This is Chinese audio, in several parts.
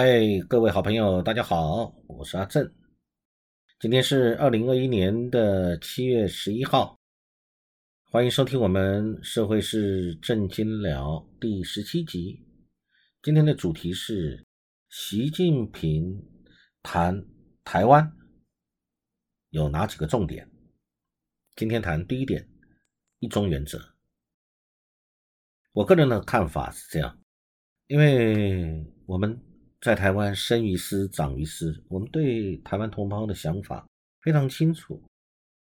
嗨，各位好朋友，大家好，我是阿正。今天是二零二一年的七月十一号，欢迎收听我们《社会是正经聊》第十七集。今天的主题是习近平谈台湾有哪几个重点？今天谈第一点，一中原则。我个人的看法是这样，因为我们。在台湾生于斯长于斯，我们对台湾同胞的想法非常清楚。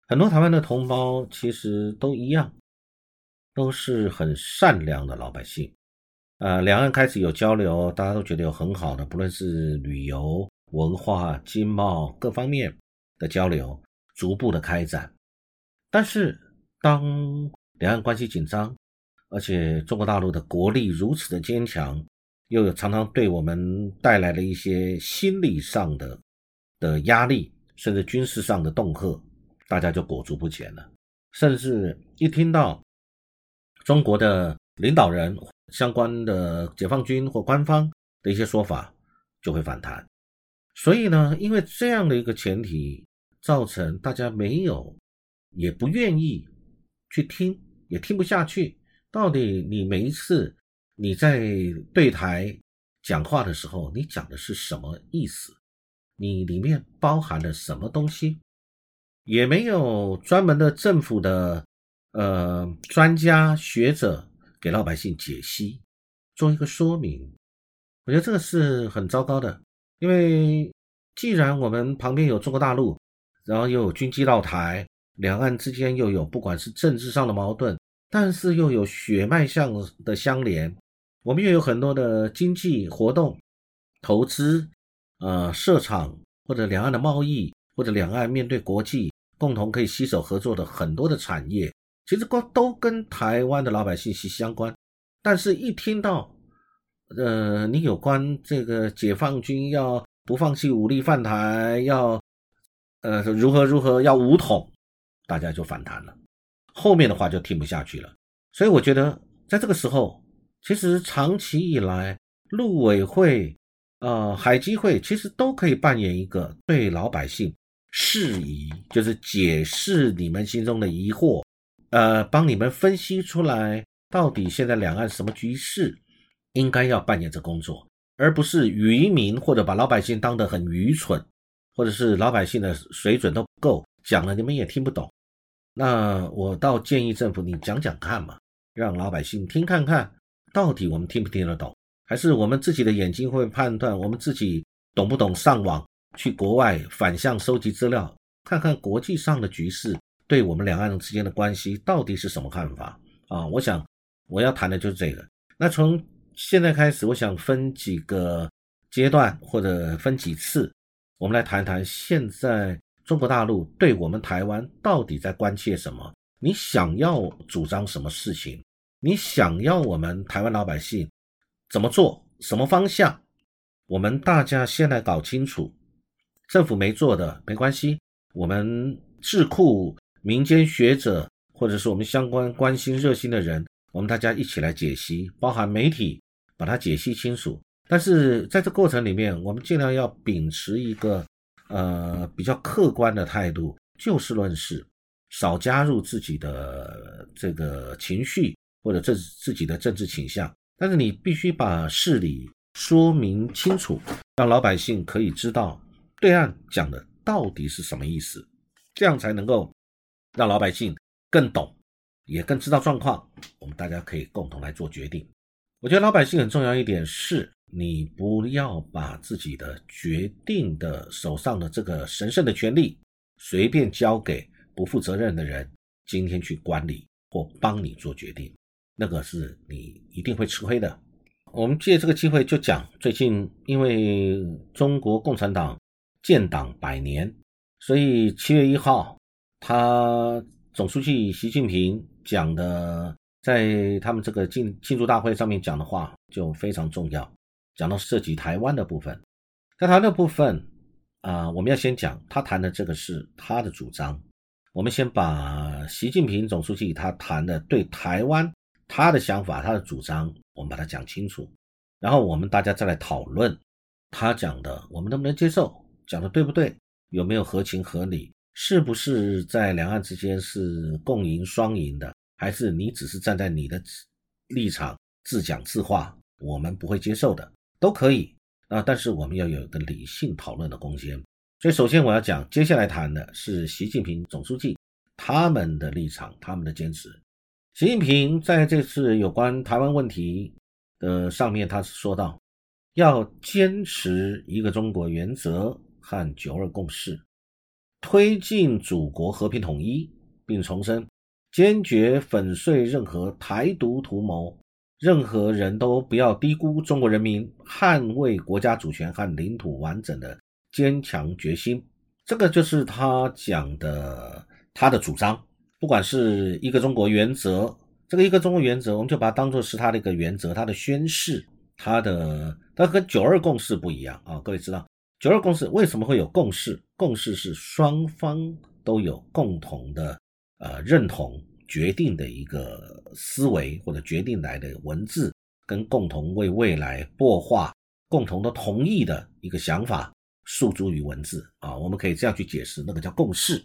很多台湾的同胞其实都一样，都是很善良的老百姓。呃，两岸开始有交流，大家都觉得有很好的，不论是旅游、文化、经贸各方面的交流，逐步的开展。但是，当两岸关系紧张，而且中国大陆的国力如此的坚强。又有常常对我们带来了一些心理上的的压力，甚至军事上的恫吓，大家就裹足不前了。甚至一听到中国的领导人相关的解放军或官方的一些说法，就会反弹。所以呢，因为这样的一个前提，造成大家没有也不愿意去听，也听不下去。到底你每一次。你在对台讲话的时候，你讲的是什么意思？你里面包含了什么东西？也没有专门的政府的呃专家学者给老百姓解析，做一个说明。我觉得这个是很糟糕的，因为既然我们旁边有中国大陆，然后又有军机到台，两岸之间又有不管是政治上的矛盾，但是又有血脉上的相连。我们又有很多的经济活动、投资、呃设厂或者两岸的贸易，或者两岸面对国际共同可以携手合作的很多的产业，其实都都跟台湾的老百姓息息相关。但是，一听到呃你有关这个解放军要不放弃武力犯台，要呃如何如何要武统，大家就反弹了，后面的话就听不下去了。所以，我觉得在这个时候。其实长期以来，陆委会、呃海基会其实都可以扮演一个对老百姓释疑，就是解释你们心中的疑惑，呃，帮你们分析出来到底现在两岸什么局势，应该要扮演这工作，而不是愚民或者把老百姓当得很愚蠢，或者是老百姓的水准都不够，讲了你们也听不懂。那我倒建议政府你讲讲看嘛，让老百姓听看看。到底我们听不听得懂，还是我们自己的眼睛会判断？我们自己懂不懂？上网去国外反向收集资料，看看国际上的局势对我们两岸之间的关系到底是什么看法啊？我想我要谈的就是这个。那从现在开始，我想分几个阶段或者分几次，我们来谈谈现在中国大陆对我们台湾到底在关切什么？你想要主张什么事情？你想要我们台湾老百姓怎么做？什么方向？我们大家先来搞清楚。政府没做的没关系，我们智库、民间学者，或者是我们相关关心热心的人，我们大家一起来解析，包含媒体，把它解析清楚。但是在这过程里面，我们尽量要秉持一个呃比较客观的态度，就事论事，少加入自己的这个情绪。或者这自己的政治倾向，但是你必须把事理说明清楚，让老百姓可以知道对岸讲的到底是什么意思，这样才能够让老百姓更懂，也更知道状况。我们大家可以共同来做决定。我觉得老百姓很重要一点是，你不要把自己的决定的手上的这个神圣的权利随便交给不负责任的人，今天去管理或帮你做决定。那个是你一定会吃亏的。我们借这个机会就讲，最近因为中国共产党建党百年，所以七月一号，他总书记习近平讲的，在他们这个庆庆祝大会上面讲的话就非常重要，讲到涉及台湾的部分。在谈的部分啊，我们要先讲他谈的这个是他的主张。我们先把习近平总书记他谈的对台湾。他的想法，他的主张，我们把它讲清楚，然后我们大家再来讨论，他讲的我们能不能接受，讲的对不对，有没有合情合理，是不是在两岸之间是共赢双赢的，还是你只是站在你的立场自讲自话，我们不会接受的，都可以啊。但是我们要有一个理性讨论的空间。所以首先我要讲，接下来谈的是习近平总书记他们的立场，他们的坚持。习近平在这次有关台湾问题的上面，他是说到要坚持一个中国原则和九二共识，推进祖国和平统一，并重申坚决粉碎任何台独图谋，任何人都不要低估中国人民捍卫国家主权和领土完整的坚强决心。这个就是他讲的他的主张。不管是一个中国原则，这个一个中国原则，我们就把它当做是它的一个原则，它的宣誓，它的它跟九二共识不一样啊。各位知道，九二共识为什么会有共识？共识是双方都有共同的呃认同、决定的一个思维或者决定来的文字，跟共同为未来擘画、共同的同意的一个想法诉诸于文字啊。我们可以这样去解释，那个叫共识。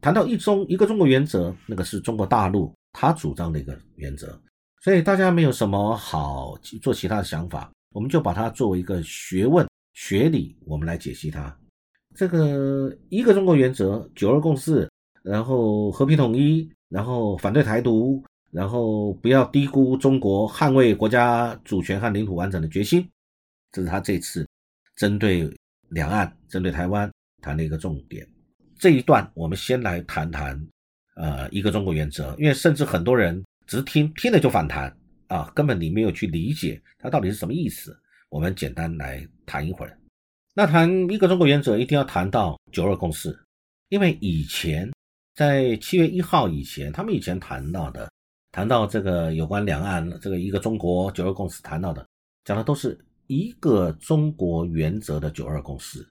谈到一中一个中国原则，那个是中国大陆他主张的一个原则，所以大家没有什么好做其他的想法，我们就把它作为一个学问学理，我们来解析它。这个一个中国原则、九二共识，然后和平统一，然后反对台独，然后不要低估中国捍卫国家主权和领土完整的决心，这是他这次针对两岸、针对台湾谈的一个重点。这一段我们先来谈谈，呃，一个中国原则，因为甚至很多人只听听了就反弹啊，根本你没有去理解它到底是什么意思。我们简单来谈一会儿。那谈一个中国原则，一定要谈到九二共识，因为以前在七月一号以前，他们以前谈到的，谈到这个有关两岸这个一个中国九二共识谈到的，讲的都是一个中国原则的九二共识。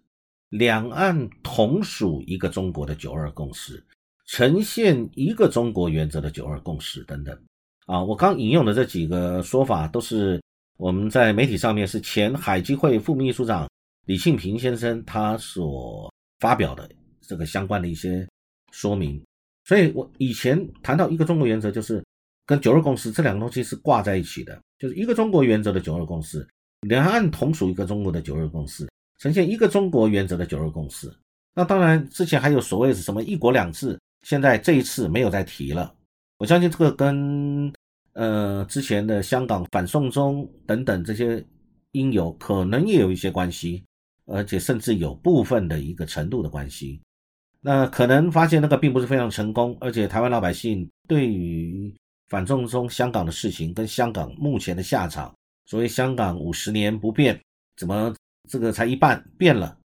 两岸同属一个中国的九二共识，呈现一个中国原则的九二共识等等。啊，我刚引用的这几个说法，都是我们在媒体上面是前海基会副秘书长李庆平先生他所发表的这个相关的一些说明。所以我以前谈到一个中国原则，就是跟九二共识这两个东西是挂在一起的，就是一个中国原则的九二共识，两岸同属一个中国的九二共识。呈现一个中国原则的九二共识，那当然之前还有所谓是什么一国两制，现在这一次没有再提了。我相信这个跟呃之前的香港反送中等等这些因由可能也有一些关系，而且甚至有部分的一个程度的关系。那可能发现那个并不是非常成功，而且台湾老百姓对于反送中香港的事情跟香港目前的下场，所谓香港五十年不变，怎么？这个才一半变了，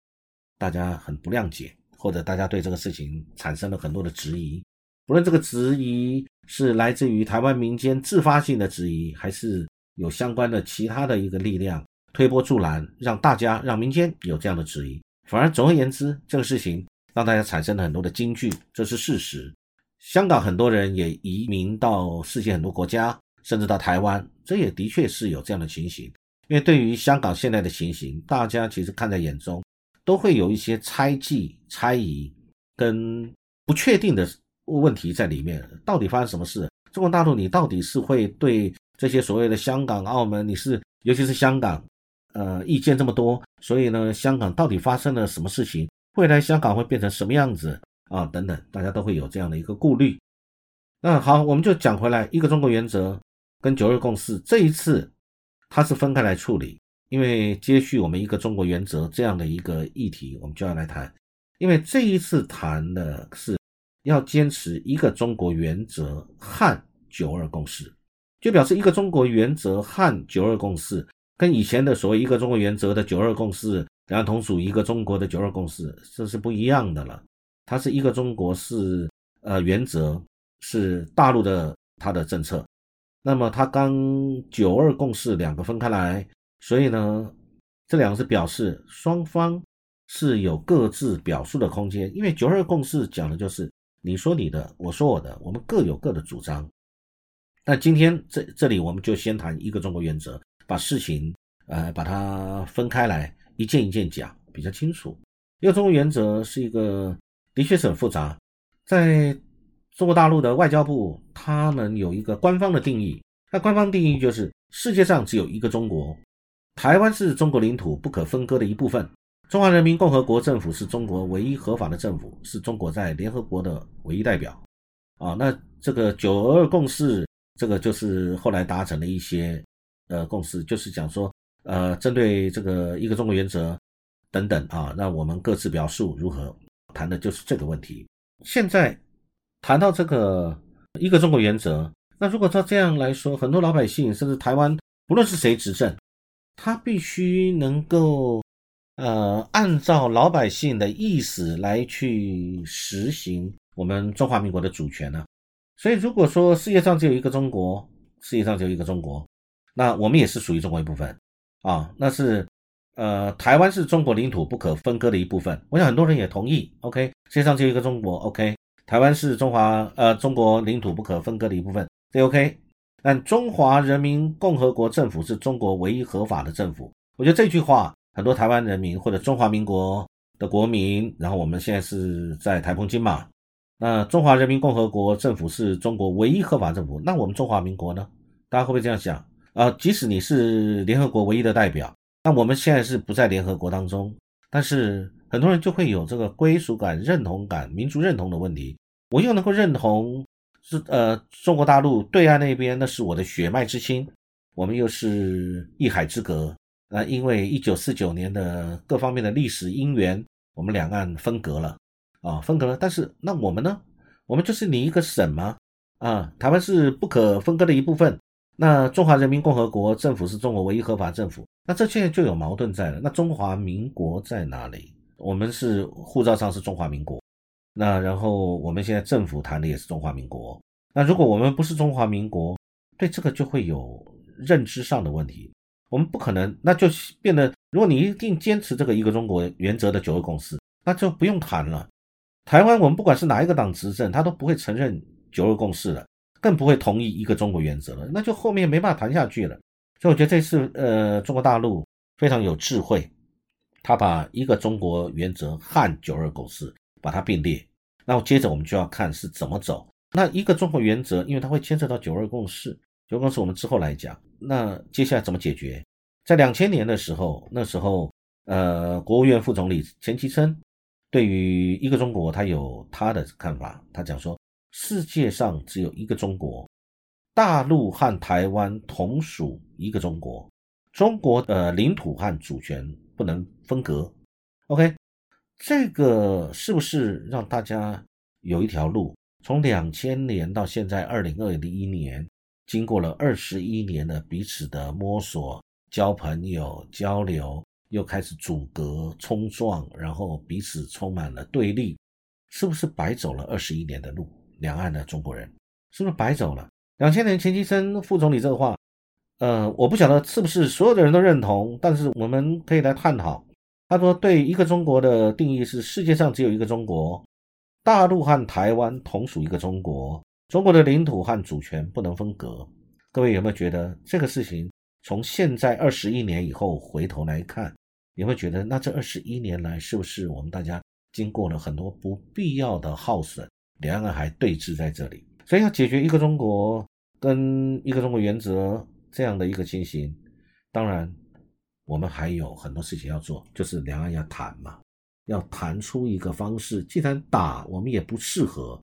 大家很不谅解，或者大家对这个事情产生了很多的质疑。不论这个质疑是来自于台湾民间自发性的质疑，还是有相关的其他的一个力量推波助澜，让大家让民间有这样的质疑。反而总而言之，这个事情让大家产生了很多的惊惧，这是事实。香港很多人也移民到世界很多国家，甚至到台湾，这也的确是有这样的情形。因为对于香港现在的情形，大家其实看在眼中，都会有一些猜忌、猜疑跟不确定的问题在里面。到底发生什么事？中国大陆，你到底是会对这些所谓的香港、澳门，你是尤其是香港，呃，意见这么多，所以呢，香港到底发生了什么事情？未来香港会变成什么样子啊？等等，大家都会有这样的一个顾虑。那好，我们就讲回来，一个中国原则跟九二共识，这一次。它是分开来处理，因为接续我们一个中国原则这样的一个议题，我们就要来谈。因为这一次谈的是要坚持一个中国原则和九二共识，就表示一个中国原则和九二共识跟以前的所谓一个中国原则的九二共识，然后同属一个中国的九二共识，这是不一样的了。它是一个中国是呃原则，是大陆的它的政策。那么它刚九二共识两个分开来，所以呢，这两个是表示双方是有各自表述的空间。因为九二共识讲的就是你说你的，我说我的，我们各有各的主张。那今天这这里我们就先谈一个中国原则，把事情呃把它分开来，一件一件讲比较清楚。一个中国原则是一个，的确是很复杂。在中国大陆的外交部，他们有一个官方的定义，那官方定义就是世界上只有一个中国，台湾是中国领土不可分割的一部分。中华人民共和国政府是中国唯一合法的政府，是中国在联合国的唯一代表。啊，那这个九二共识，这个就是后来达成的一些呃共识，就是讲说，呃，针对这个一个中国原则等等啊，那我们各自表述如何谈的就是这个问题。现在谈到这个一个中国原则，那如果照这样来说，很多老百姓甚至台湾，不论是谁执政，他必须能够。呃，按照老百姓的意思来去实行我们中华民国的主权呢？所以，如果说世界上只有一个中国，世界上只有一个中国，那我们也是属于中国一部分啊。那是呃，台湾是中国领土不可分割的一部分。我想很多人也同意。OK，世界上只有一个中国。OK，台湾是中华呃中国领土不可分割的一部分。这 OK，但中华人民共和国政府是中国唯一合法的政府。我觉得这句话。很多台湾人民或者中华民国的国民，然后我们现在是在台风金嘛？那中华人民共和国政府是中国唯一合法政府，那我们中华民国呢？大家会不会这样想啊？即使你是联合国唯一的代表，那我们现在是不在联合国当中，但是很多人就会有这个归属感、认同感、民族认同的问题。我又能够认同是呃中国大陆对岸那边那是我的血脉之亲，我们又是一海之隔。那因为一九四九年的各方面的历史因缘，我们两岸分隔了啊，分隔了。但是那我们呢？我们就是你一个省吗？啊，台湾是不可分割的一部分。那中华人民共和国政府是中国唯一合法政府。那这现在就有矛盾在了。那中华民国在哪里？我们是护照上是中华民国。那然后我们现在政府谈的也是中华民国。那如果我们不是中华民国，对这个就会有认知上的问题。我们不可能，那就变得，如果你一定坚持这个一个中国原则的九二共识，那就不用谈了。台湾，我们不管是哪一个党执政，他都不会承认九二共识了，更不会同意一个中国原则了，那就后面没办法谈下去了。所以我觉得这次，呃，中国大陆非常有智慧，他把一个中国原则和九二共识把它并列。那接着我们就要看是怎么走。那一个中国原则，因为它会牵涉到九二共识。九二共识我们之后来讲，那接下来怎么解决？在两千年的时候，那时候，呃，国务院副总理钱其琛对于一个中国，他有他的看法。他讲说，世界上只有一个中国，大陆和台湾同属一个中国，中国的领土和主权不能分割。OK，这个是不是让大家有一条路？从两千年到现在二零二一年。经过了二十一年的彼此的摸索、交朋友、交流，又开始阻隔、冲撞，然后彼此充满了对立，是不是白走了二十一年的路？两岸的中国人是不是白走了？两千年钱其琛副总理这个话，呃，我不晓得是不是所有的人都认同，但是我们可以来探讨。他说，对一个中国的定义是世界上只有一个中国，大陆和台湾同属一个中国。中国的领土和主权不能分割，各位有没有觉得这个事情从现在二十一年以后回头来看，有没有觉得那这二十一年来是不是我们大家经过了很多不必要的耗损，两岸还对峙在这里？所以要解决一个中国跟一个中国原则这样的一个情形，当然我们还有很多事情要做，就是两岸要谈嘛，要谈出一个方式。既然打我们也不适合。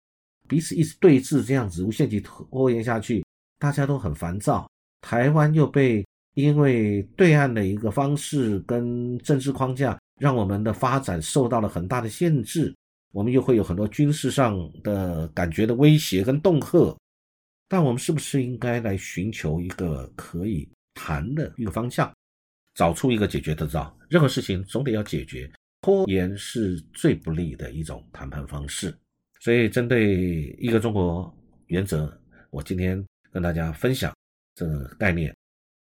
彼此一直对峙，这样子无限期拖延下去，大家都很烦躁。台湾又被因为对岸的一个方式跟政治框架，让我们的发展受到了很大的限制。我们又会有很多军事上的感觉的威胁跟恫吓。但我们是不是应该来寻求一个可以谈的一个方向，找出一个解决的招？任何事情总得要解决，拖延是最不利的一种谈判方式。所以，针对一个中国原则，我今天跟大家分享这个概念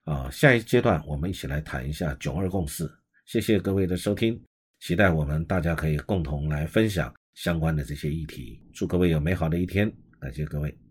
啊。下一阶段，我们一起来谈一下九二共识。谢谢各位的收听，期待我们大家可以共同来分享相关的这些议题。祝各位有美好的一天，感谢各位。